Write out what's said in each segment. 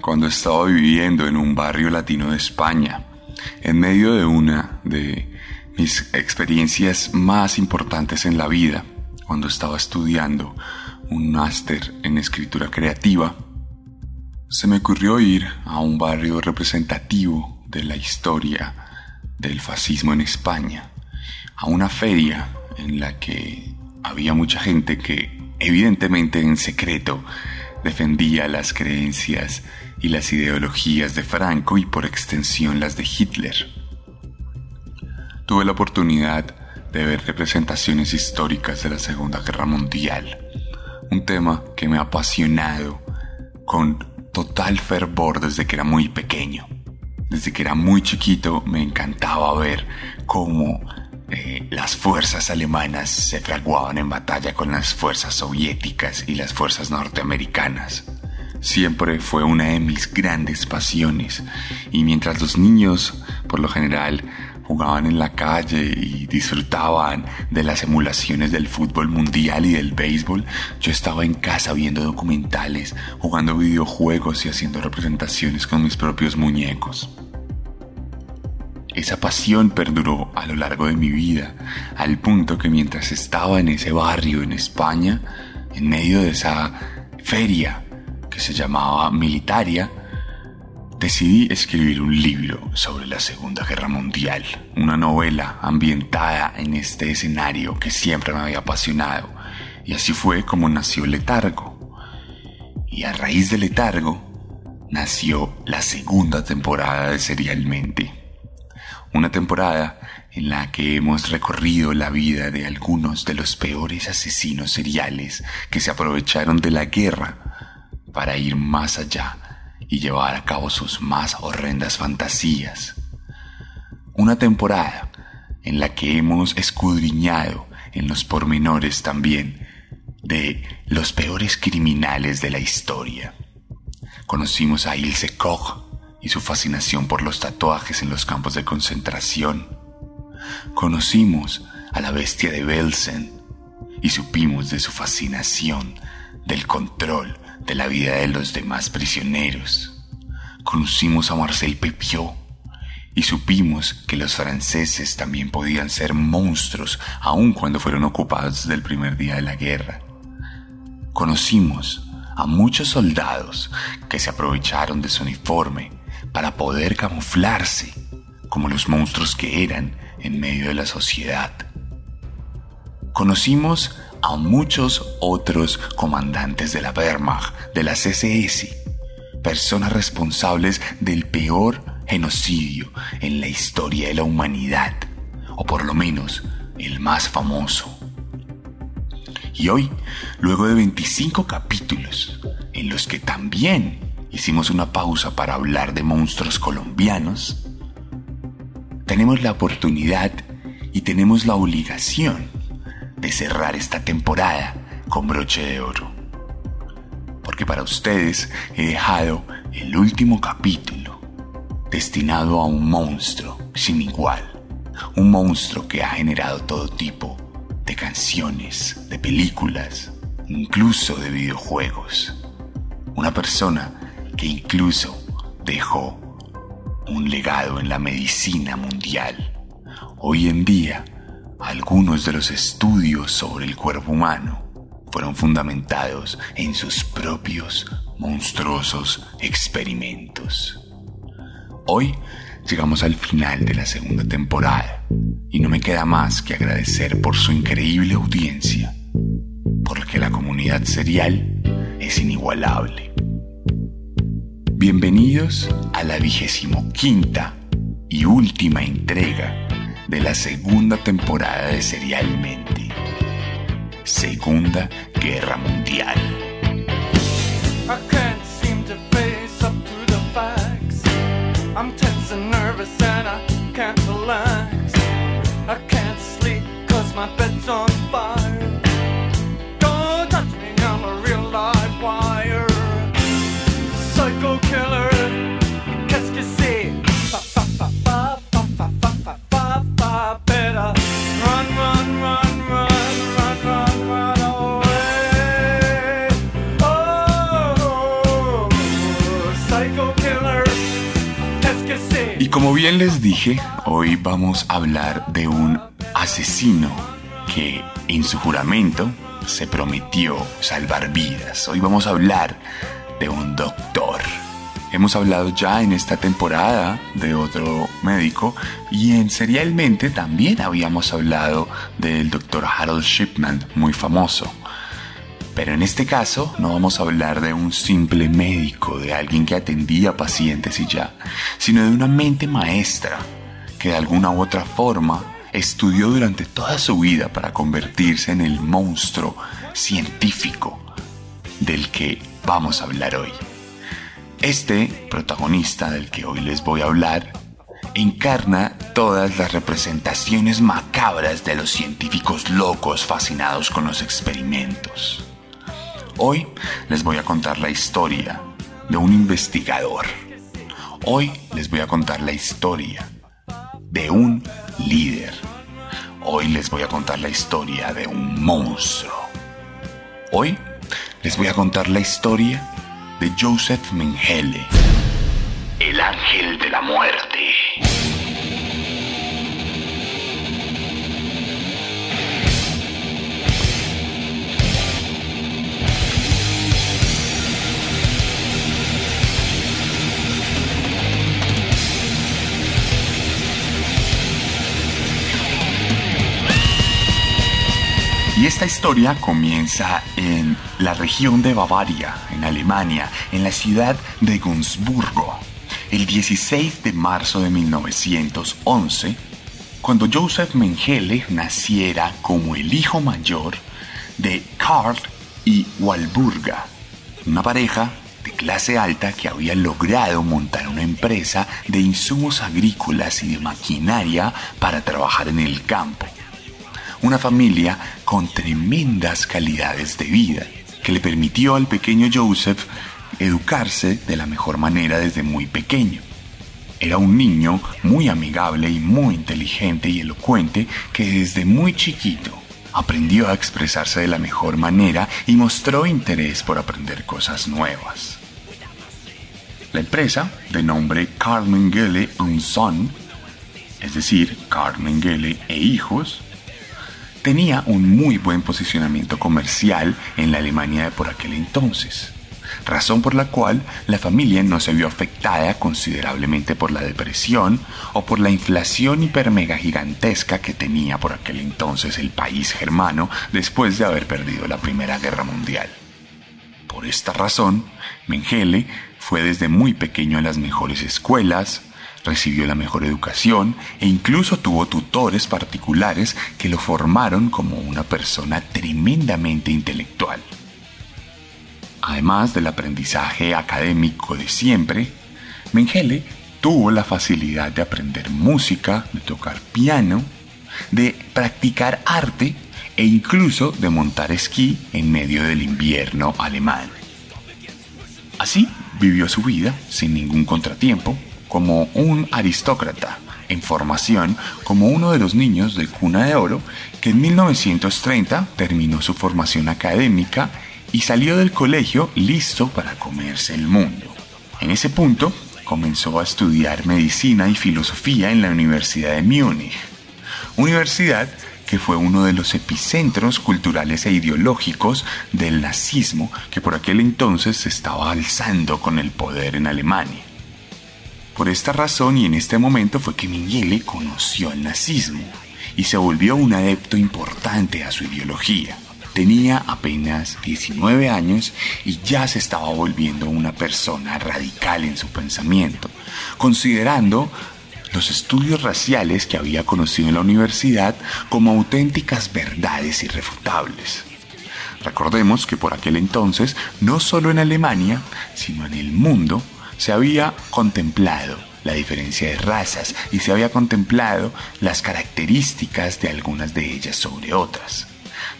Cuando estaba viviendo en un barrio latino de España, en medio de una de mis experiencias más importantes en la vida, cuando estaba estudiando un máster en escritura creativa, se me ocurrió ir a un barrio representativo de la historia del fascismo en España, a una feria en la que había mucha gente que evidentemente en secreto defendía las creencias y las ideologías de Franco y por extensión las de Hitler. Tuve la oportunidad de ver representaciones históricas de la Segunda Guerra Mundial, un tema que me ha apasionado con total fervor desde que era muy pequeño. Desde que era muy chiquito me encantaba ver cómo eh, las fuerzas alemanas se fraguaban en batalla con las fuerzas soviéticas y las fuerzas norteamericanas. Siempre fue una de mis grandes pasiones y mientras los niños, por lo general, jugaban en la calle y disfrutaban de las emulaciones del fútbol mundial y del béisbol, yo estaba en casa viendo documentales, jugando videojuegos y haciendo representaciones con mis propios muñecos. Esa pasión perduró a lo largo de mi vida, al punto que mientras estaba en ese barrio en España, en medio de esa feria que se llamaba Militaria, decidí escribir un libro sobre la Segunda Guerra Mundial, una novela ambientada en este escenario que siempre me había apasionado, y así fue como nació Letargo. Y a raíz de Letargo nació la segunda temporada de Serialmente una temporada en la que hemos recorrido la vida de algunos de los peores asesinos seriales que se aprovecharon de la guerra para ir más allá y llevar a cabo sus más horrendas fantasías. Una temporada en la que hemos escudriñado en los pormenores también de los peores criminales de la historia. Conocimos a Ilse Koch, y su fascinación por los tatuajes en los campos de concentración. Conocimos a la bestia de Belsen y supimos de su fascinación, del control de la vida de los demás prisioneros. Conocimos a Marcel Pepiot y supimos que los franceses también podían ser monstruos aun cuando fueron ocupados desde el primer día de la guerra. Conocimos a muchos soldados que se aprovecharon de su uniforme para poder camuflarse como los monstruos que eran en medio de la sociedad. Conocimos a muchos otros comandantes de la Wehrmacht, de la CSS, personas responsables del peor genocidio en la historia de la humanidad, o por lo menos el más famoso. Y hoy, luego de 25 capítulos, en los que también hicimos una pausa para hablar de monstruos colombianos, tenemos la oportunidad y tenemos la obligación de cerrar esta temporada con broche de oro. Porque para ustedes he dejado el último capítulo destinado a un monstruo sin igual. Un monstruo que ha generado todo tipo de canciones, de películas, incluso de videojuegos. Una persona que incluso dejó un legado en la medicina mundial. Hoy en día, algunos de los estudios sobre el cuerpo humano fueron fundamentados en sus propios monstruosos experimentos. Hoy llegamos al final de la segunda temporada y no me queda más que agradecer por su increíble audiencia, porque la comunidad serial es inigualable. Bienvenidos a la vigésimo quinta y última entrega de la segunda temporada de Serialmente. Segunda Guerra Mundial. Como bien les dije, hoy vamos a hablar de un asesino que en su juramento se prometió salvar vidas. Hoy vamos a hablar de un doctor. Hemos hablado ya en esta temporada de otro médico y en Serialmente también habíamos hablado del doctor Harold Shipman, muy famoso. Pero en este caso no vamos a hablar de un simple médico, de alguien que atendía pacientes y ya, sino de una mente maestra que de alguna u otra forma estudió durante toda su vida para convertirse en el monstruo científico del que vamos a hablar hoy. Este protagonista del que hoy les voy a hablar encarna todas las representaciones macabras de los científicos locos fascinados con los experimentos. Hoy les voy a contar la historia de un investigador. Hoy les voy a contar la historia de un líder. Hoy les voy a contar la historia de un monstruo. Hoy les voy a contar la historia de Joseph Mengele, el ángel de la muerte. Esta historia comienza en la región de Bavaria, en Alemania, en la ciudad de Gunzburgo, el 16 de marzo de 1911, cuando Joseph Mengele naciera como el hijo mayor de Karl y Walburga, una pareja de clase alta que había logrado montar una empresa de insumos agrícolas y de maquinaria para trabajar en el campo una familia con tremendas calidades de vida, que le permitió al pequeño Joseph educarse de la mejor manera desde muy pequeño. Era un niño muy amigable y muy inteligente y elocuente que desde muy chiquito aprendió a expresarse de la mejor manera y mostró interés por aprender cosas nuevas. La empresa, de nombre Carl Mengele Son, es decir, Carl Mengele e Hijos, tenía un muy buen posicionamiento comercial en la Alemania de por aquel entonces, razón por la cual la familia no se vio afectada considerablemente por la depresión o por la inflación hipermega gigantesca que tenía por aquel entonces el país germano después de haber perdido la Primera Guerra Mundial. Por esta razón, Mengele fue desde muy pequeño a las mejores escuelas, recibió la mejor educación e incluso tuvo tutores particulares que lo formaron como una persona tremendamente intelectual. Además del aprendizaje académico de siempre, Mengele tuvo la facilidad de aprender música, de tocar piano, de practicar arte e incluso de montar esquí en medio del invierno alemán. Así vivió su vida sin ningún contratiempo como un aristócrata en formación como uno de los niños de cuna de oro que en 1930 terminó su formación académica y salió del colegio listo para comerse el mundo. En ese punto comenzó a estudiar medicina y filosofía en la Universidad de Múnich, universidad que fue uno de los epicentros culturales e ideológicos del nazismo que por aquel entonces se estaba alzando con el poder en Alemania. Por esta razón y en este momento fue que Mengele conoció el nazismo y se volvió un adepto importante a su ideología. Tenía apenas 19 años y ya se estaba volviendo una persona radical en su pensamiento, considerando los estudios raciales que había conocido en la universidad como auténticas verdades irrefutables. Recordemos que por aquel entonces, no solo en Alemania, sino en el mundo, se había contemplado la diferencia de razas y se había contemplado las características de algunas de ellas sobre otras.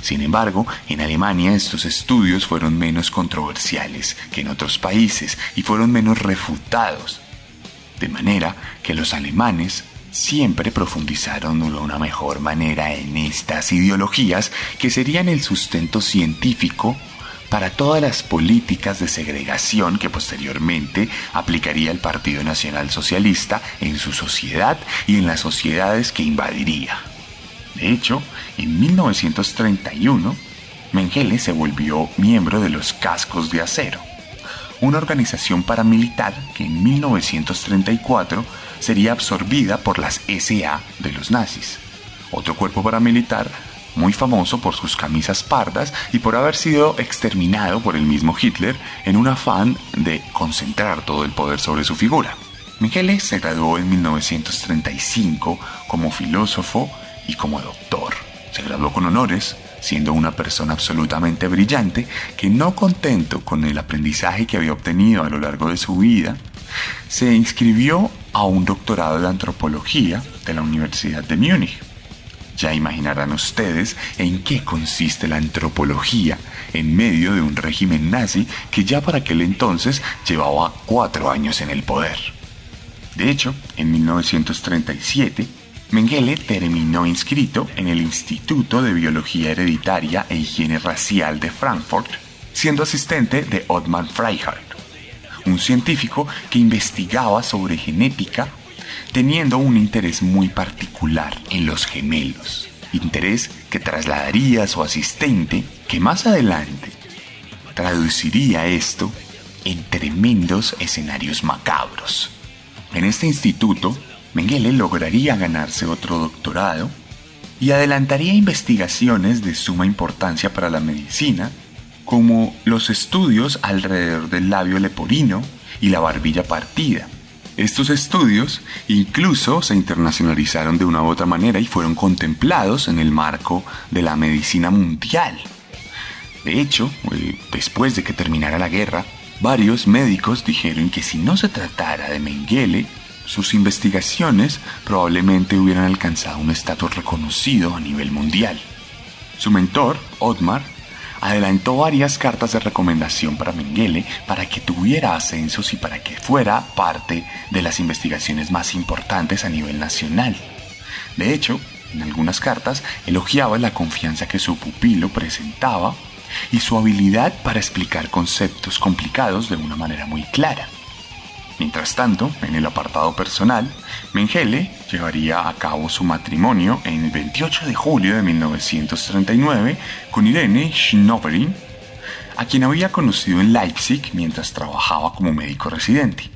Sin embargo, en Alemania estos estudios fueron menos controversiales que en otros países y fueron menos refutados. De manera que los alemanes siempre profundizaron de una mejor manera en estas ideologías que serían el sustento científico para todas las políticas de segregación que posteriormente aplicaría el Partido Nacional Socialista en su sociedad y en las sociedades que invadiría. De hecho, en 1931, Mengele se volvió miembro de los Cascos de Acero, una organización paramilitar que en 1934 sería absorbida por las SA de los nazis, otro cuerpo paramilitar muy famoso por sus camisas pardas y por haber sido exterminado por el mismo Hitler en un afán de concentrar todo el poder sobre su figura. Mengele se graduó en 1935 como filósofo y como doctor. Se graduó con honores, siendo una persona absolutamente brillante que no contento con el aprendizaje que había obtenido a lo largo de su vida, se inscribió a un doctorado de antropología de la Universidad de Múnich. Ya imaginarán ustedes en qué consiste la antropología en medio de un régimen nazi que ya para aquel entonces llevaba cuatro años en el poder. De hecho, en 1937, Mengele terminó inscrito en el Instituto de Biología Hereditaria e Higiene Racial de Frankfurt, siendo asistente de Ottmar Freihardt, un científico que investigaba sobre genética teniendo un interés muy particular en los gemelos, interés que trasladaría a su asistente, que más adelante traduciría esto en tremendos escenarios macabros. En este instituto, Mengele lograría ganarse otro doctorado y adelantaría investigaciones de suma importancia para la medicina, como los estudios alrededor del labio leporino y la barbilla partida. Estos estudios incluso se internacionalizaron de una u otra manera y fueron contemplados en el marco de la medicina mundial. De hecho, eh, después de que terminara la guerra, varios médicos dijeron que si no se tratara de Mengele, sus investigaciones probablemente hubieran alcanzado un estatus reconocido a nivel mundial. Su mentor, Otmar, adelantó varias cartas de recomendación para Mengele para que tuviera ascensos y para que fuera parte de las investigaciones más importantes a nivel nacional. De hecho, en algunas cartas elogiaba la confianza que su pupilo presentaba y su habilidad para explicar conceptos complicados de una manera muy clara. Mientras tanto, en el apartado personal, Mengele llevaría a cabo su matrimonio en el 28 de julio de 1939 con Irene Schnoverin, a quien había conocido en Leipzig mientras trabajaba como médico residente.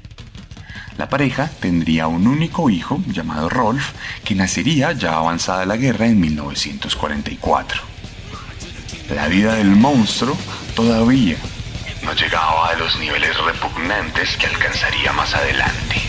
La pareja tendría un único hijo llamado Rolf, que nacería ya avanzada la guerra en 1944. La vida del monstruo todavía no llegaba a los niveles repugnantes que alcanzaría más adelante.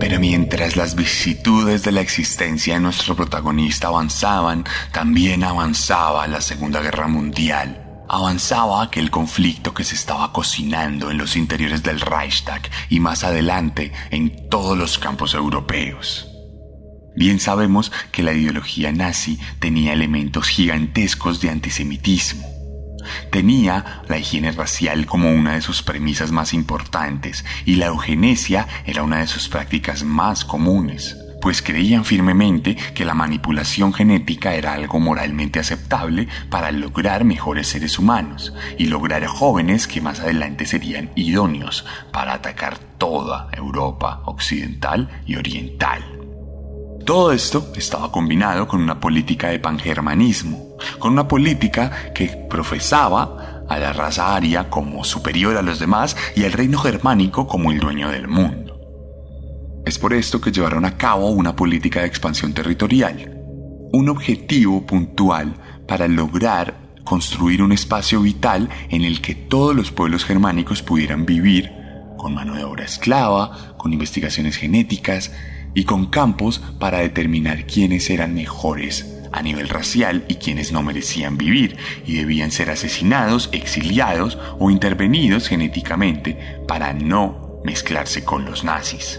Pero mientras las vicisitudes de la existencia de nuestro protagonista avanzaban, también avanzaba la Segunda Guerra Mundial avanzaba aquel conflicto que se estaba cocinando en los interiores del Reichstag y más adelante en todos los campos europeos. Bien sabemos que la ideología nazi tenía elementos gigantescos de antisemitismo. Tenía la higiene racial como una de sus premisas más importantes y la eugenesia era una de sus prácticas más comunes pues creían firmemente que la manipulación genética era algo moralmente aceptable para lograr mejores seres humanos y lograr jóvenes que más adelante serían idóneos para atacar toda Europa occidental y oriental. Todo esto estaba combinado con una política de pangermanismo, con una política que profesaba a la raza aria como superior a los demás y al reino germánico como el dueño del mundo. Es por esto que llevaron a cabo una política de expansión territorial, un objetivo puntual para lograr construir un espacio vital en el que todos los pueblos germánicos pudieran vivir con mano de obra esclava, con investigaciones genéticas y con campos para determinar quiénes eran mejores a nivel racial y quienes no merecían vivir y debían ser asesinados, exiliados o intervenidos genéticamente para no mezclarse con los nazis.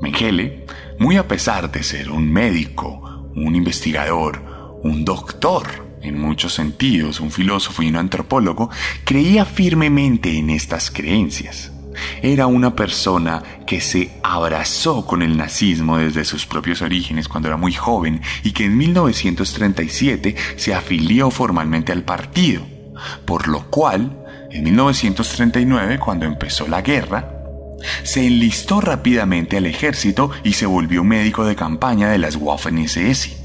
Mengele, muy a pesar de ser un médico, un investigador, un doctor, en muchos sentidos, un filósofo y un antropólogo, creía firmemente en estas creencias. Era una persona que se abrazó con el nazismo desde sus propios orígenes cuando era muy joven y que en 1937 se afilió formalmente al partido, por lo cual, en 1939, cuando empezó la guerra, se enlistó rápidamente al ejército y se volvió médico de campaña de las Waffen-SS.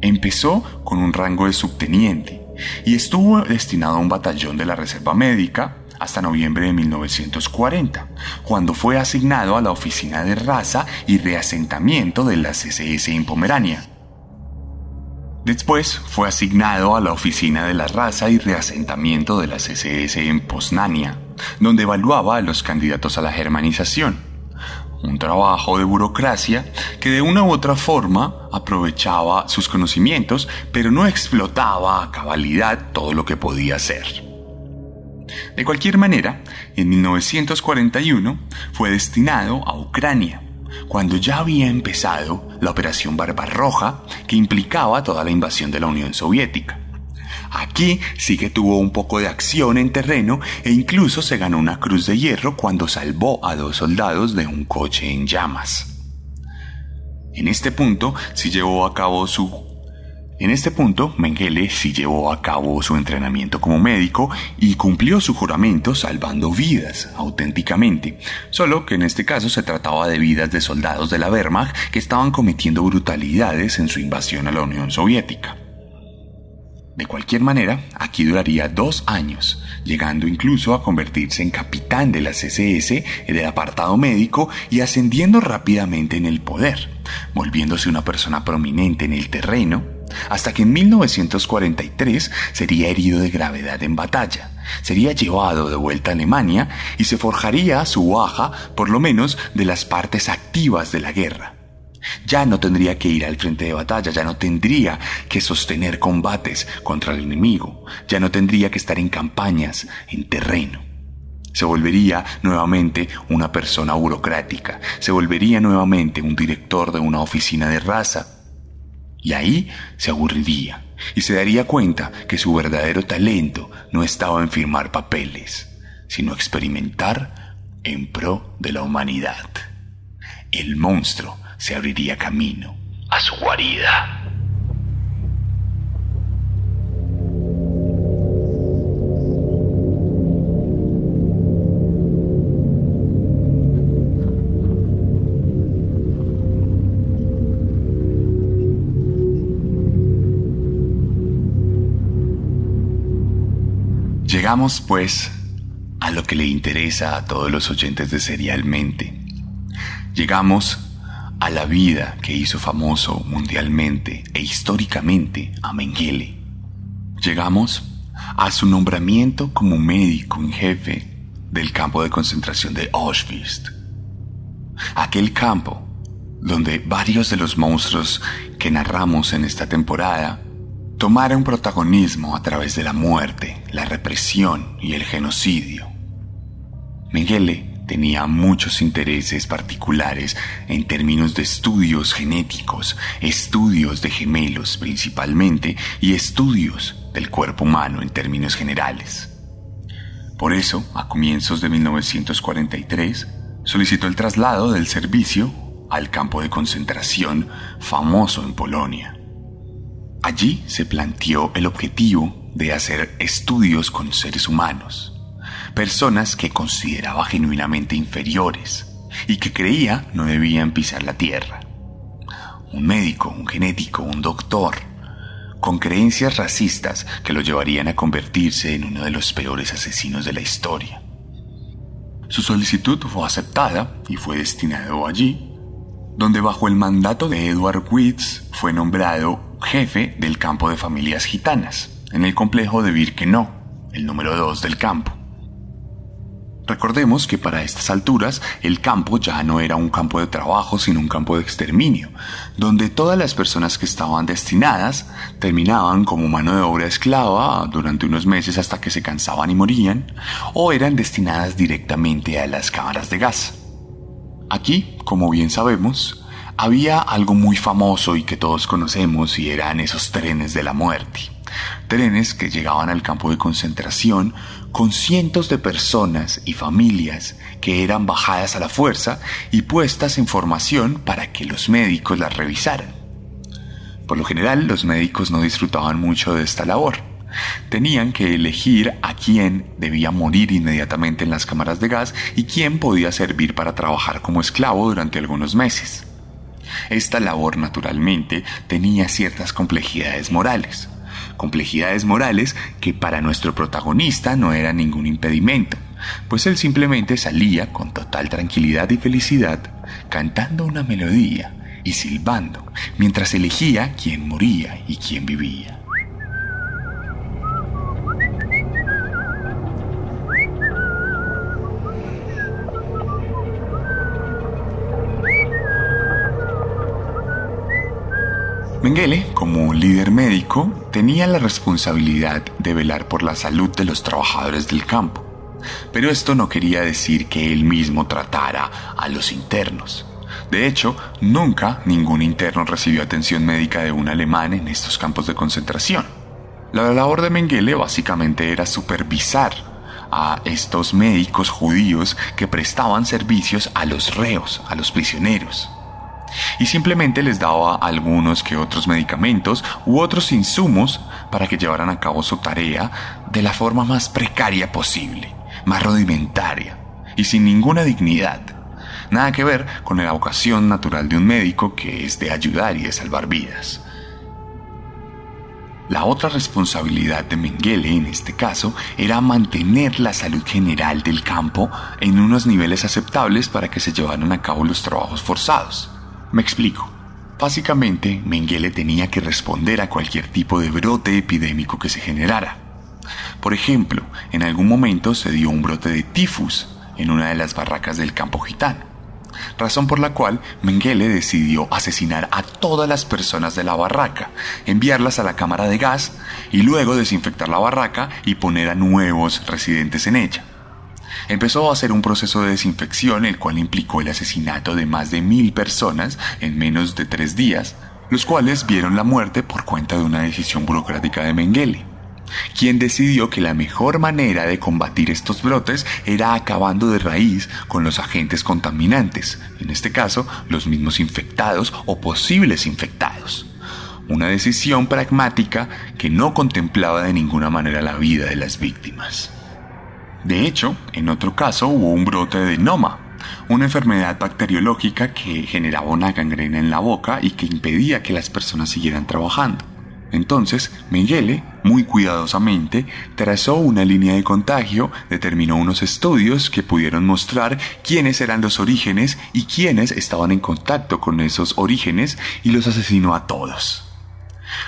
Empezó con un rango de subteniente y estuvo destinado a un batallón de la Reserva Médica hasta noviembre de 1940, cuando fue asignado a la Oficina de Raza y Reasentamiento de las SS en Pomerania. Después fue asignado a la Oficina de la Raza y Reasentamiento de las SS en Poznania, donde evaluaba a los candidatos a la germanización. Un trabajo de burocracia que de una u otra forma aprovechaba sus conocimientos, pero no explotaba a cabalidad todo lo que podía hacer. De cualquier manera, en 1941 fue destinado a Ucrania, cuando ya había empezado la Operación Barbarroja, que implicaba toda la invasión de la Unión Soviética. Aquí sí que tuvo un poco de acción en terreno e incluso se ganó una cruz de hierro cuando salvó a dos soldados de un coche en llamas. En este punto sí llevó a cabo su en este punto, Mengele sí llevó a cabo su entrenamiento como médico y cumplió su juramento salvando vidas auténticamente, solo que en este caso se trataba de vidas de soldados de la Wehrmacht que estaban cometiendo brutalidades en su invasión a la Unión Soviética. De cualquier manera, aquí duraría dos años, llegando incluso a convertirse en capitán de las SS del apartado médico y ascendiendo rápidamente en el poder, volviéndose una persona prominente en el terreno, hasta que en 1943 sería herido de gravedad en batalla, sería llevado de vuelta a Alemania y se forjaría su baja por lo menos de las partes activas de la guerra ya no tendría que ir al frente de batalla, ya no tendría que sostener combates contra el enemigo, ya no tendría que estar en campañas, en terreno. Se volvería nuevamente una persona burocrática, se volvería nuevamente un director de una oficina de raza. Y ahí se aburriría y se daría cuenta que su verdadero talento no estaba en firmar papeles, sino experimentar en pro de la humanidad. El monstruo se abriría camino a su guarida. Llegamos pues a lo que le interesa a todos los oyentes de Serialmente. Llegamos a la vida que hizo famoso mundialmente e históricamente a Mengele. Llegamos a su nombramiento como médico en jefe del campo de concentración de Auschwitz. Aquel campo donde varios de los monstruos que narramos en esta temporada tomaron protagonismo a través de la muerte, la represión y el genocidio. Mengele tenía muchos intereses particulares en términos de estudios genéticos, estudios de gemelos principalmente y estudios del cuerpo humano en términos generales. Por eso, a comienzos de 1943, solicitó el traslado del servicio al campo de concentración famoso en Polonia. Allí se planteó el objetivo de hacer estudios con seres humanos personas que consideraba genuinamente inferiores y que creía no debían pisar la tierra. Un médico, un genético, un doctor, con creencias racistas que lo llevarían a convertirse en uno de los peores asesinos de la historia. Su solicitud fue aceptada y fue destinado allí, donde bajo el mandato de Edward Witz fue nombrado jefe del campo de familias gitanas, en el complejo de Birkenau, el número 2 del campo. Recordemos que para estas alturas el campo ya no era un campo de trabajo, sino un campo de exterminio, donde todas las personas que estaban destinadas terminaban como mano de obra esclava durante unos meses hasta que se cansaban y morían, o eran destinadas directamente a las cámaras de gas. Aquí, como bien sabemos, había algo muy famoso y que todos conocemos y eran esos trenes de la muerte trenes que llegaban al campo de concentración con cientos de personas y familias que eran bajadas a la fuerza y puestas en formación para que los médicos las revisaran. Por lo general, los médicos no disfrutaban mucho de esta labor. Tenían que elegir a quién debía morir inmediatamente en las cámaras de gas y quién podía servir para trabajar como esclavo durante algunos meses. Esta labor naturalmente tenía ciertas complejidades morales complejidades morales que para nuestro protagonista no era ningún impedimento, pues él simplemente salía con total tranquilidad y felicidad, cantando una melodía y silbando, mientras elegía quién moría y quién vivía. Mengele, como líder médico, tenía la responsabilidad de velar por la salud de los trabajadores del campo. Pero esto no quería decir que él mismo tratara a los internos. De hecho, nunca ningún interno recibió atención médica de un alemán en estos campos de concentración. La labor de Mengele básicamente era supervisar a estos médicos judíos que prestaban servicios a los reos, a los prisioneros y simplemente les daba algunos que otros medicamentos u otros insumos para que llevaran a cabo su tarea de la forma más precaria posible, más rudimentaria y sin ninguna dignidad. Nada que ver con la vocación natural de un médico que es de ayudar y de salvar vidas. La otra responsabilidad de Mengele en este caso era mantener la salud general del campo en unos niveles aceptables para que se llevaran a cabo los trabajos forzados. Me explico. Básicamente, Mengele tenía que responder a cualquier tipo de brote epidémico que se generara. Por ejemplo, en algún momento se dio un brote de tifus en una de las barracas del campo gitano, razón por la cual Mengele decidió asesinar a todas las personas de la barraca, enviarlas a la cámara de gas y luego desinfectar la barraca y poner a nuevos residentes en ella empezó a hacer un proceso de desinfección el cual implicó el asesinato de más de mil personas en menos de tres días, los cuales vieron la muerte por cuenta de una decisión burocrática de Mengele, quien decidió que la mejor manera de combatir estos brotes era acabando de raíz con los agentes contaminantes, en este caso los mismos infectados o posibles infectados. Una decisión pragmática que no contemplaba de ninguna manera la vida de las víctimas. De hecho, en otro caso hubo un brote de noma, una enfermedad bacteriológica que generaba una gangrena en la boca y que impedía que las personas siguieran trabajando. Entonces, Mengele, muy cuidadosamente, trazó una línea de contagio, determinó unos estudios que pudieron mostrar quiénes eran los orígenes y quiénes estaban en contacto con esos orígenes y los asesinó a todos.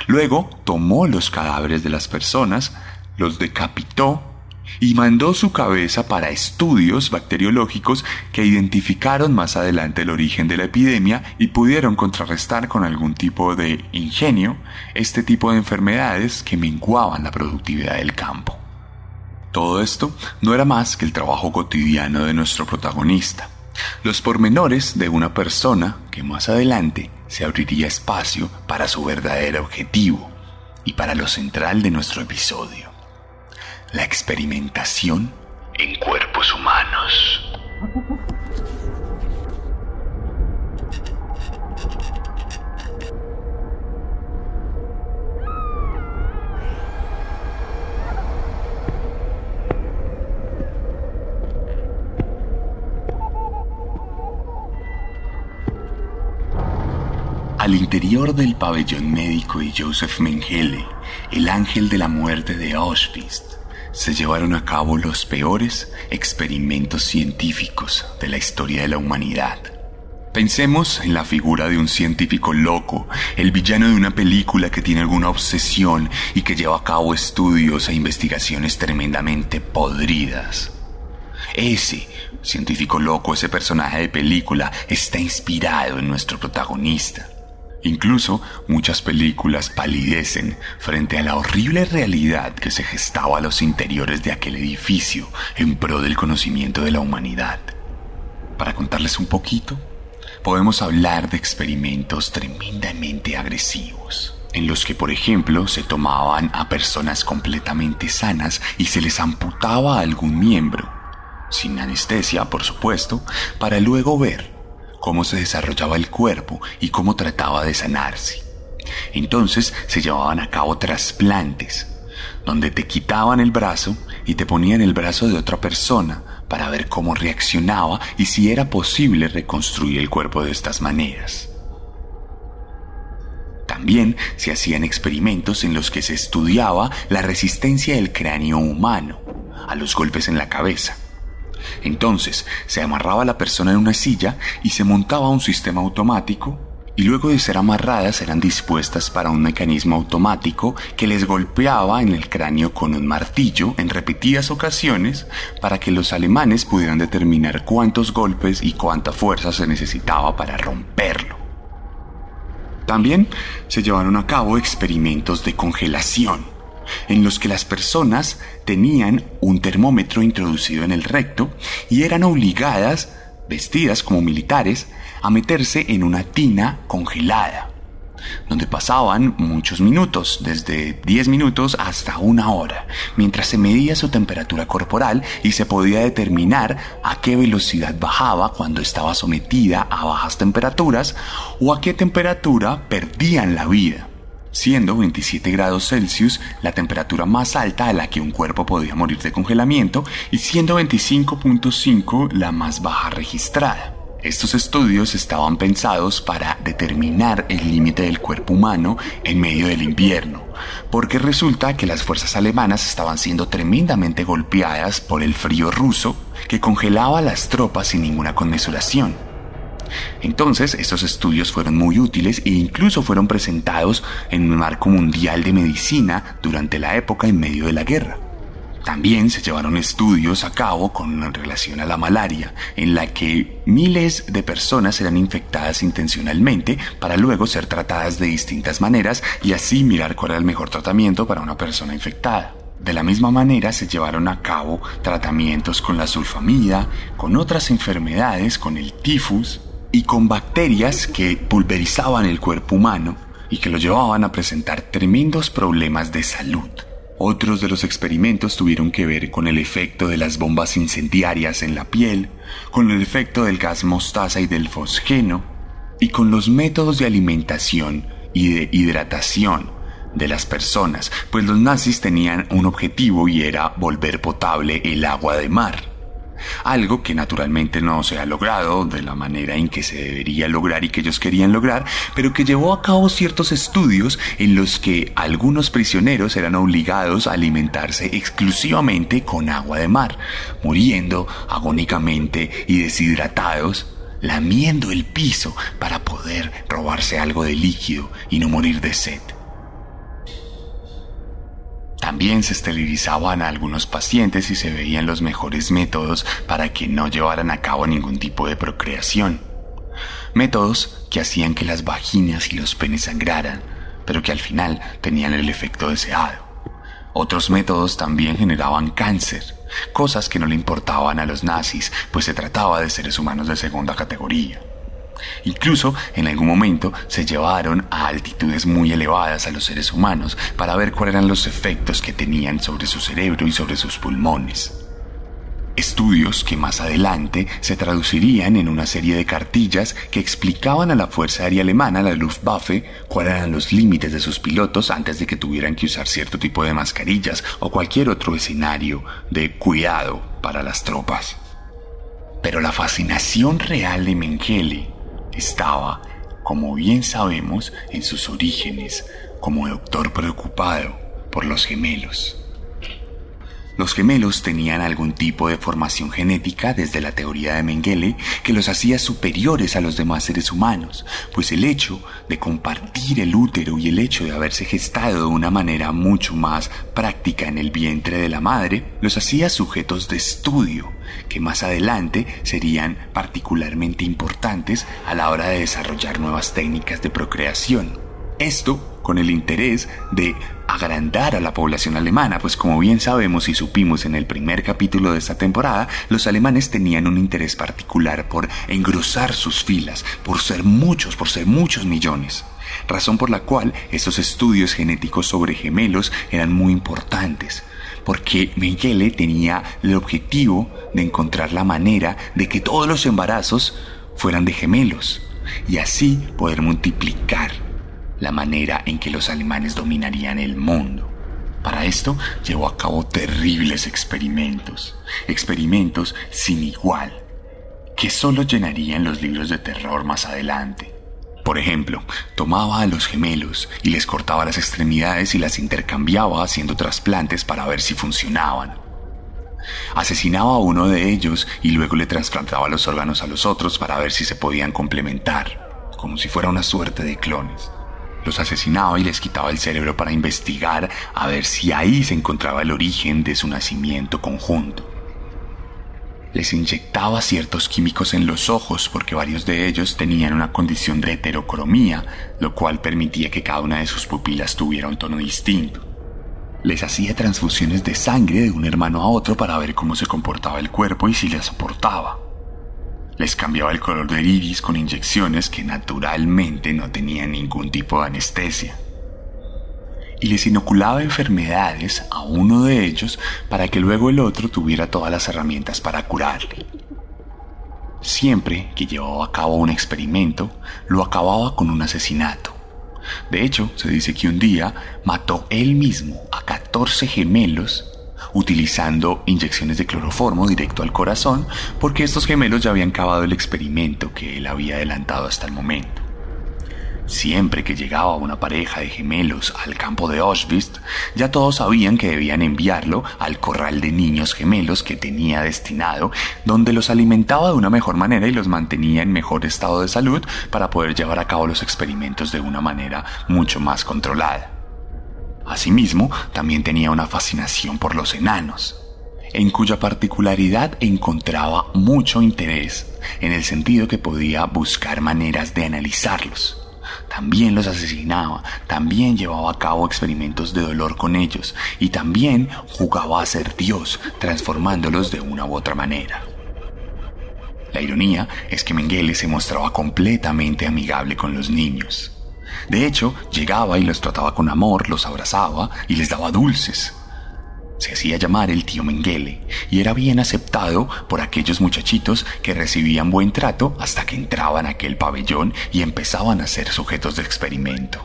Luego tomó los cadáveres de las personas, los decapitó y mandó su cabeza para estudios bacteriológicos que identificaron más adelante el origen de la epidemia y pudieron contrarrestar con algún tipo de ingenio este tipo de enfermedades que menguaban la productividad del campo. Todo esto no era más que el trabajo cotidiano de nuestro protagonista, los pormenores de una persona que más adelante se abriría espacio para su verdadero objetivo y para lo central de nuestro episodio la experimentación en cuerpos humanos. Al interior del pabellón médico de Joseph Mengele, el ángel de la muerte de Auschwitz, se llevaron a cabo los peores experimentos científicos de la historia de la humanidad. Pensemos en la figura de un científico loco, el villano de una película que tiene alguna obsesión y que lleva a cabo estudios e investigaciones tremendamente podridas. Ese científico loco, ese personaje de película, está inspirado en nuestro protagonista. Incluso muchas películas palidecen frente a la horrible realidad que se gestaba a los interiores de aquel edificio en pro del conocimiento de la humanidad. Para contarles un poquito, podemos hablar de experimentos tremendamente agresivos, en los que, por ejemplo, se tomaban a personas completamente sanas y se les amputaba algún miembro, sin anestesia, por supuesto, para luego ver cómo se desarrollaba el cuerpo y cómo trataba de sanarse. Entonces se llevaban a cabo trasplantes, donde te quitaban el brazo y te ponían el brazo de otra persona para ver cómo reaccionaba y si era posible reconstruir el cuerpo de estas maneras. También se hacían experimentos en los que se estudiaba la resistencia del cráneo humano a los golpes en la cabeza entonces se amarraba la persona en una silla y se montaba un sistema automático y luego de ser amarradas eran dispuestas para un mecanismo automático que les golpeaba en el cráneo con un martillo en repetidas ocasiones para que los alemanes pudieran determinar cuántos golpes y cuánta fuerza se necesitaba para romperlo. También se llevaron a cabo experimentos de congelación en los que las personas tenían un termómetro introducido en el recto y eran obligadas, vestidas como militares, a meterse en una tina congelada, donde pasaban muchos minutos, desde 10 minutos hasta una hora, mientras se medía su temperatura corporal y se podía determinar a qué velocidad bajaba cuando estaba sometida a bajas temperaturas o a qué temperatura perdían la vida siendo 27 grados Celsius la temperatura más alta a la que un cuerpo podía morir de congelamiento y siendo 25.5 la más baja registrada. Estos estudios estaban pensados para determinar el límite del cuerpo humano en medio del invierno, porque resulta que las fuerzas alemanas estaban siendo tremendamente golpeadas por el frío ruso que congelaba a las tropas sin ninguna conmesuración. Entonces, estos estudios fueron muy útiles e incluso fueron presentados en un marco mundial de medicina durante la época en medio de la guerra. También se llevaron estudios a cabo con relación a la malaria, en la que miles de personas eran infectadas intencionalmente para luego ser tratadas de distintas maneras y así mirar cuál era el mejor tratamiento para una persona infectada. De la misma manera se llevaron a cabo tratamientos con la sulfamida, con otras enfermedades, con el tifus, y con bacterias que pulverizaban el cuerpo humano y que lo llevaban a presentar tremendos problemas de salud. Otros de los experimentos tuvieron que ver con el efecto de las bombas incendiarias en la piel, con el efecto del gas mostaza y del fosgeno, y con los métodos de alimentación y de hidratación de las personas, pues los nazis tenían un objetivo y era volver potable el agua de mar algo que naturalmente no se ha logrado de la manera en que se debería lograr y que ellos querían lograr, pero que llevó a cabo ciertos estudios en los que algunos prisioneros eran obligados a alimentarse exclusivamente con agua de mar, muriendo agónicamente y deshidratados lamiendo el piso para poder robarse algo de líquido y no morir de sed. También se esterilizaban a algunos pacientes y se veían los mejores métodos para que no llevaran a cabo ningún tipo de procreación. Métodos que hacían que las vaginas y los penes sangraran, pero que al final tenían el efecto deseado. Otros métodos también generaban cáncer, cosas que no le importaban a los nazis, pues se trataba de seres humanos de segunda categoría. Incluso en algún momento se llevaron a altitudes muy elevadas a los seres humanos para ver cuáles eran los efectos que tenían sobre su cerebro y sobre sus pulmones. Estudios que más adelante se traducirían en una serie de cartillas que explicaban a la Fuerza Aérea Alemana, la Luftwaffe, cuáles eran los límites de sus pilotos antes de que tuvieran que usar cierto tipo de mascarillas o cualquier otro escenario de cuidado para las tropas. Pero la fascinación real de Mengele estaba, como bien sabemos, en sus orígenes como doctor preocupado por los gemelos. Los gemelos tenían algún tipo de formación genética desde la teoría de Mengele que los hacía superiores a los demás seres humanos, pues el hecho de compartir el útero y el hecho de haberse gestado de una manera mucho más práctica en el vientre de la madre los hacía sujetos de estudio que más adelante serían particularmente importantes a la hora de desarrollar nuevas técnicas de procreación. Esto con el interés de agrandar a la población alemana, pues como bien sabemos y supimos en el primer capítulo de esta temporada, los alemanes tenían un interés particular por engrosar sus filas, por ser muchos, por ser muchos millones. Razón por la cual estos estudios genéticos sobre gemelos eran muy importantes, porque Mengele tenía el objetivo de encontrar la manera de que todos los embarazos fueran de gemelos y así poder multiplicar la manera en que los alemanes dominarían el mundo. Para esto llevó a cabo terribles experimentos, experimentos sin igual, que solo llenarían los libros de terror más adelante. Por ejemplo, tomaba a los gemelos y les cortaba las extremidades y las intercambiaba haciendo trasplantes para ver si funcionaban. Asesinaba a uno de ellos y luego le trasplantaba los órganos a los otros para ver si se podían complementar, como si fuera una suerte de clones. Los asesinaba y les quitaba el cerebro para investigar a ver si ahí se encontraba el origen de su nacimiento conjunto. Les inyectaba ciertos químicos en los ojos porque varios de ellos tenían una condición de heterocromía, lo cual permitía que cada una de sus pupilas tuviera un tono distinto. Les hacía transfusiones de sangre de un hermano a otro para ver cómo se comportaba el cuerpo y si le soportaba. Les cambiaba el color del iris con inyecciones que naturalmente no tenían ningún tipo de anestesia. Y les inoculaba enfermedades a uno de ellos para que luego el otro tuviera todas las herramientas para curarle. Siempre que llevaba a cabo un experimento, lo acababa con un asesinato. De hecho, se dice que un día mató él mismo a 14 gemelos utilizando inyecciones de cloroformo directo al corazón, porque estos gemelos ya habían acabado el experimento que él había adelantado hasta el momento. Siempre que llegaba una pareja de gemelos al campo de Auschwitz, ya todos sabían que debían enviarlo al corral de niños gemelos que tenía destinado, donde los alimentaba de una mejor manera y los mantenía en mejor estado de salud para poder llevar a cabo los experimentos de una manera mucho más controlada. Asimismo, también tenía una fascinación por los enanos, en cuya particularidad encontraba mucho interés, en el sentido que podía buscar maneras de analizarlos. También los asesinaba, también llevaba a cabo experimentos de dolor con ellos y también jugaba a ser Dios, transformándolos de una u otra manera. La ironía es que Mengele se mostraba completamente amigable con los niños. De hecho, llegaba y los trataba con amor, los abrazaba y les daba dulces. Se hacía llamar el tío Mengele y era bien aceptado por aquellos muchachitos que recibían buen trato hasta que entraban a aquel pabellón y empezaban a ser sujetos de experimento.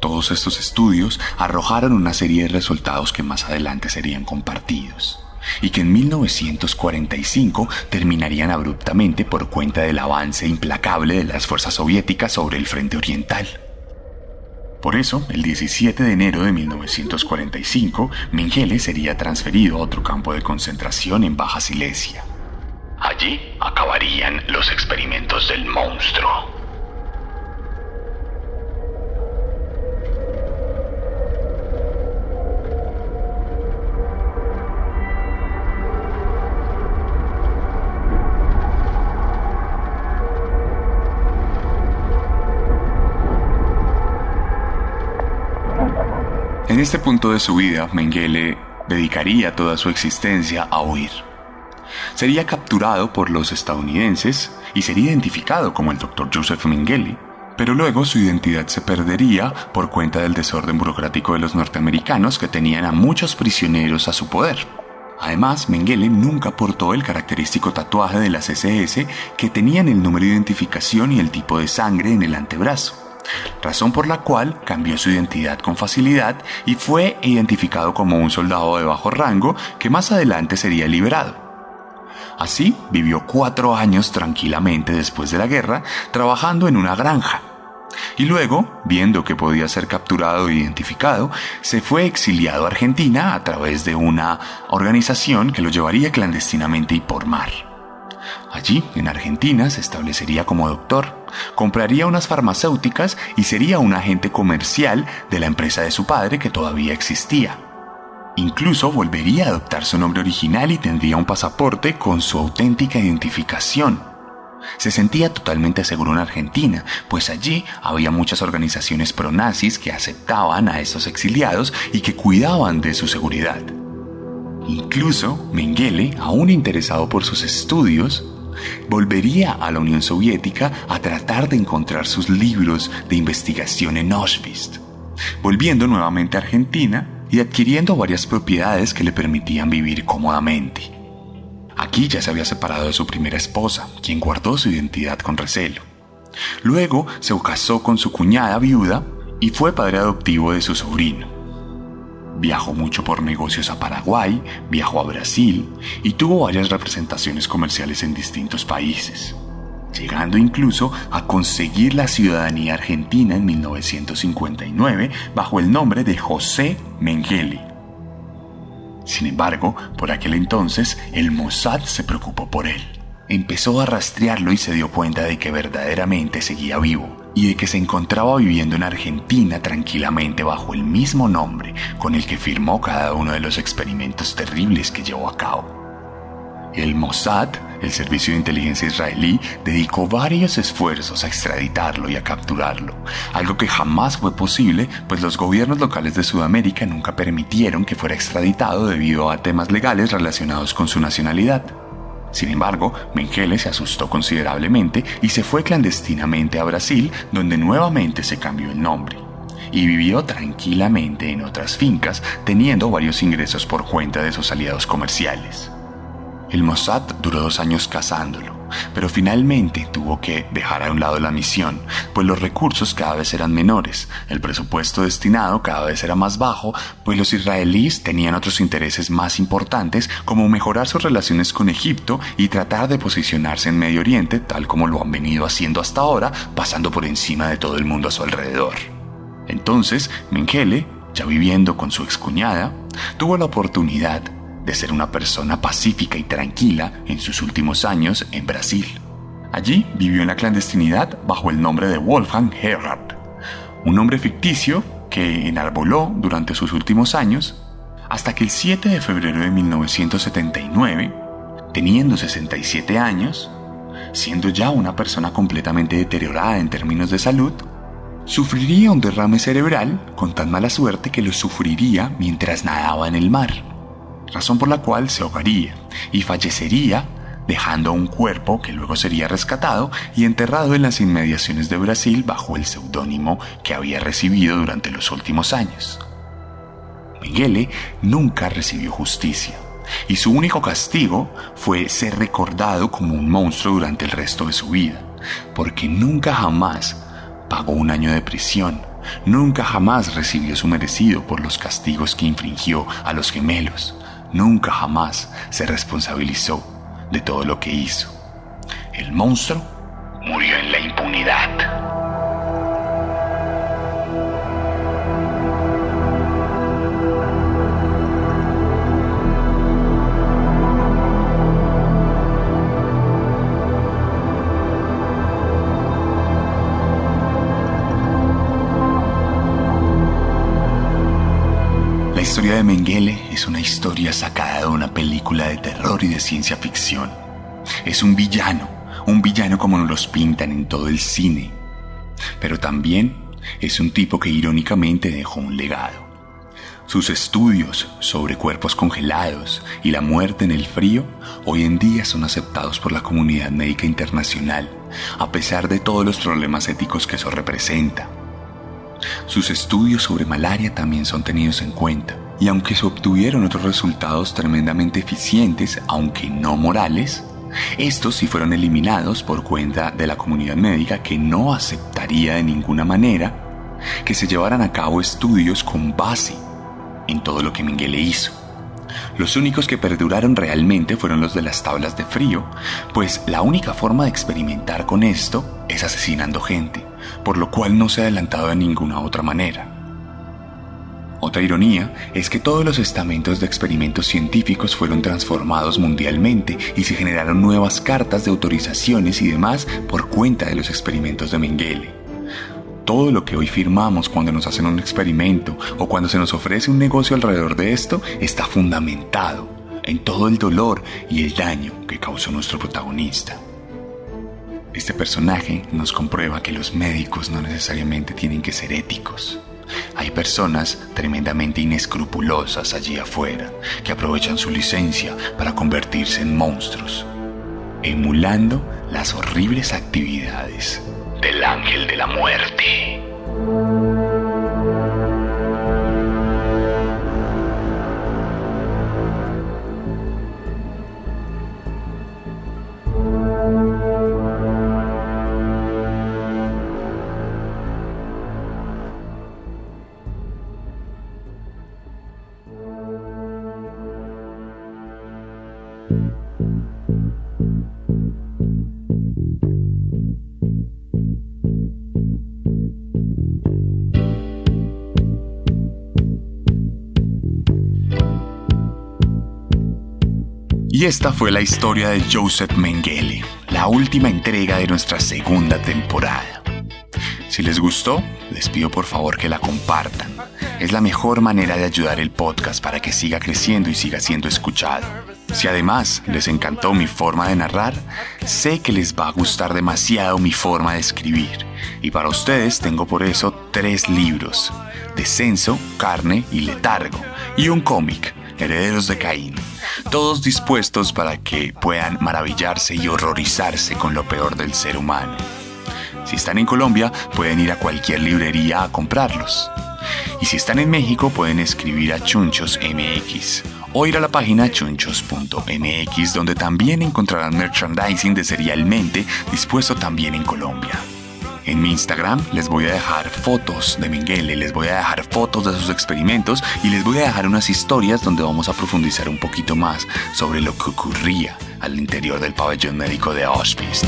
Todos estos estudios arrojaron una serie de resultados que más adelante serían compartidos y que en 1945 terminarían abruptamente por cuenta del avance implacable de las fuerzas soviéticas sobre el frente oriental. Por eso, el 17 de enero de 1945, Mengele sería transferido a otro campo de concentración en Baja Silesia. Allí acabarían los experimentos del monstruo. En este punto de su vida, Mengele dedicaría toda su existencia a huir. Sería capturado por los estadounidenses y sería identificado como el Dr. Joseph Mengele, pero luego su identidad se perdería por cuenta del desorden burocrático de los norteamericanos que tenían a muchos prisioneros a su poder. Además, Mengele nunca portó el característico tatuaje de las SS que tenían el número de identificación y el tipo de sangre en el antebrazo razón por la cual cambió su identidad con facilidad y fue identificado como un soldado de bajo rango que más adelante sería liberado. Así vivió cuatro años tranquilamente después de la guerra trabajando en una granja. y luego, viendo que podía ser capturado e identificado, se fue exiliado a Argentina a través de una organización que lo llevaría clandestinamente y por mar. Allí, en Argentina, se establecería como doctor, compraría unas farmacéuticas y sería un agente comercial de la empresa de su padre que todavía existía. Incluso volvería a adoptar su nombre original y tendría un pasaporte con su auténtica identificación. Se sentía totalmente seguro en Argentina, pues allí había muchas organizaciones pronazis que aceptaban a estos exiliados y que cuidaban de su seguridad. Incluso Mengele, aún interesado por sus estudios, volvería a la Unión Soviética a tratar de encontrar sus libros de investigación en Auschwitz, volviendo nuevamente a Argentina y adquiriendo varias propiedades que le permitían vivir cómodamente. Aquí ya se había separado de su primera esposa, quien guardó su identidad con recelo. Luego se casó con su cuñada viuda y fue padre adoptivo de su sobrino. Viajó mucho por negocios a Paraguay, viajó a Brasil y tuvo varias representaciones comerciales en distintos países, llegando incluso a conseguir la ciudadanía argentina en 1959 bajo el nombre de José Mengele. Sin embargo, por aquel entonces, el Mossad se preocupó por él. Empezó a rastrearlo y se dio cuenta de que verdaderamente seguía vivo y de que se encontraba viviendo en Argentina tranquilamente bajo el mismo nombre con el que firmó cada uno de los experimentos terribles que llevó a cabo. El Mossad, el servicio de inteligencia israelí, dedicó varios esfuerzos a extraditarlo y a capturarlo, algo que jamás fue posible, pues los gobiernos locales de Sudamérica nunca permitieron que fuera extraditado debido a temas legales relacionados con su nacionalidad. Sin embargo, Mengele se asustó considerablemente y se fue clandestinamente a Brasil, donde nuevamente se cambió el nombre. Y vivió tranquilamente en otras fincas, teniendo varios ingresos por cuenta de sus aliados comerciales. El Mossad duró dos años cazándolo, pero finalmente tuvo que dejar a un lado la misión, pues los recursos cada vez eran menores, el presupuesto destinado cada vez era más bajo, pues los israelíes tenían otros intereses más importantes como mejorar sus relaciones con Egipto y tratar de posicionarse en Medio Oriente tal como lo han venido haciendo hasta ahora, pasando por encima de todo el mundo a su alrededor. Entonces, Mengele, ya viviendo con su excuñada, tuvo la oportunidad de ser una persona pacífica y tranquila en sus últimos años en Brasil. Allí vivió en la clandestinidad bajo el nombre de Wolfgang Herrard, un nombre ficticio que enarboló durante sus últimos años hasta que el 7 de febrero de 1979, teniendo 67 años, siendo ya una persona completamente deteriorada en términos de salud, sufriría un derrame cerebral con tan mala suerte que lo sufriría mientras nadaba en el mar razón por la cual se ahogaría y fallecería dejando un cuerpo que luego sería rescatado y enterrado en las inmediaciones de Brasil bajo el seudónimo que había recibido durante los últimos años. Mengele nunca recibió justicia y su único castigo fue ser recordado como un monstruo durante el resto de su vida, porque nunca jamás pagó un año de prisión, nunca jamás recibió su merecido por los castigos que infringió a los gemelos, nunca jamás se responsabilizó de todo lo que hizo. El monstruo murió en la impunidad. De Mengele es una historia sacada de una película de terror y de ciencia ficción. Es un villano, un villano como nos los pintan en todo el cine. Pero también es un tipo que irónicamente dejó un legado. Sus estudios sobre cuerpos congelados y la muerte en el frío hoy en día son aceptados por la comunidad médica internacional, a pesar de todos los problemas éticos que eso representa. Sus estudios sobre malaria también son tenidos en cuenta, y aunque se obtuvieron otros resultados tremendamente eficientes, aunque no morales, estos sí fueron eliminados por cuenta de la comunidad médica que no aceptaría de ninguna manera que se llevaran a cabo estudios con base en todo lo que Mengele hizo. Los únicos que perduraron realmente fueron los de las tablas de frío, pues la única forma de experimentar con esto es asesinando gente por lo cual no se ha adelantado de ninguna otra manera. Otra ironía es que todos los estamentos de experimentos científicos fueron transformados mundialmente y se generaron nuevas cartas de autorizaciones y demás por cuenta de los experimentos de Mengele. Todo lo que hoy firmamos cuando nos hacen un experimento o cuando se nos ofrece un negocio alrededor de esto está fundamentado en todo el dolor y el daño que causó nuestro protagonista. Este personaje nos comprueba que los médicos no necesariamente tienen que ser éticos. Hay personas tremendamente inescrupulosas allí afuera que aprovechan su licencia para convertirse en monstruos, emulando las horribles actividades del ángel de la muerte. Y esta fue la historia de Joseph Mengele, la última entrega de nuestra segunda temporada. Si les gustó, les pido por favor que la compartan. Es la mejor manera de ayudar el podcast para que siga creciendo y siga siendo escuchado. Si además les encantó mi forma de narrar, sé que les va a gustar demasiado mi forma de escribir. Y para ustedes tengo por eso tres libros, Descenso, Carne y Letargo, y un cómic, Herederos de Caín todos dispuestos para que puedan maravillarse y horrorizarse con lo peor del ser humano. Si están en Colombia, pueden ir a cualquier librería a comprarlos. Y si están en México, pueden escribir a Chunchos MX o ir a la página chunchos.mx donde también encontrarán merchandising de Serialmente dispuesto también en Colombia. En mi Instagram les voy a dejar fotos de Mengele, les voy a dejar fotos de sus experimentos y les voy a dejar unas historias donde vamos a profundizar un poquito más sobre lo que ocurría al interior del pabellón médico de Auschwitz.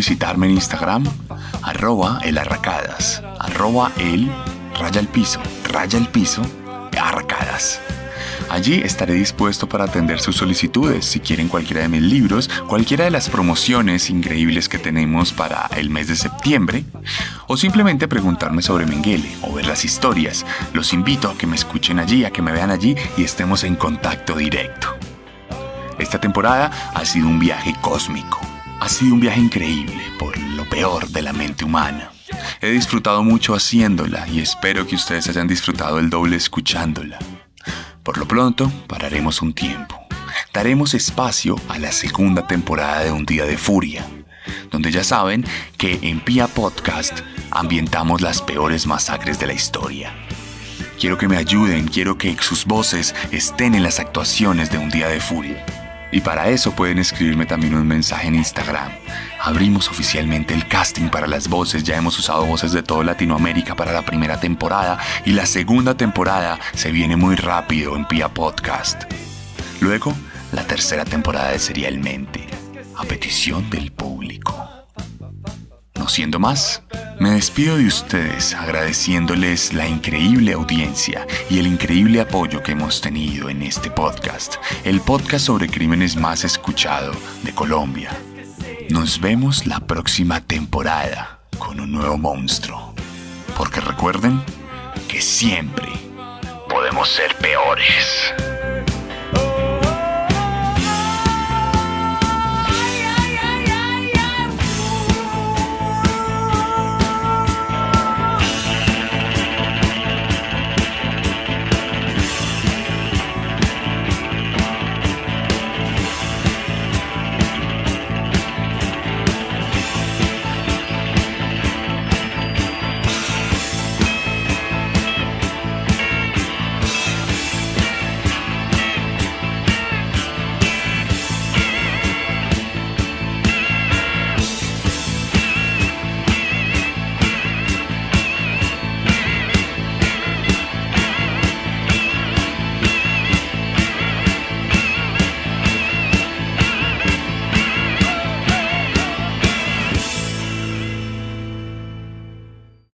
Visitarme en Instagram, arroba el arracadas, arroba el raya el piso, raya el piso, arracadas. Allí estaré dispuesto para atender sus solicitudes si quieren cualquiera de mis libros, cualquiera de las promociones increíbles que tenemos para el mes de septiembre, o simplemente preguntarme sobre Mengele o ver las historias. Los invito a que me escuchen allí, a que me vean allí y estemos en contacto directo. Esta temporada ha sido un viaje cósmico ha sido un viaje increíble por lo peor de la mente humana. He disfrutado mucho haciéndola y espero que ustedes hayan disfrutado el doble escuchándola. Por lo pronto, pararemos un tiempo. Daremos espacio a la segunda temporada de Un Día de Furia, donde ya saben que en Pia Podcast ambientamos las peores masacres de la historia. Quiero que me ayuden, quiero que sus voces estén en las actuaciones de Un Día de Furia. Y para eso pueden escribirme también un mensaje en Instagram. Abrimos oficialmente el casting para las voces, ya hemos usado voces de toda Latinoamérica para la primera temporada y la segunda temporada se viene muy rápido en Pia Podcast. Luego, la tercera temporada de Serialmente, a petición del público. No siendo más, me despido de ustedes agradeciéndoles la increíble audiencia y el increíble apoyo que hemos tenido en este podcast, el podcast sobre crímenes más escuchado de Colombia. Nos vemos la próxima temporada con un nuevo monstruo, porque recuerden que siempre podemos ser peores.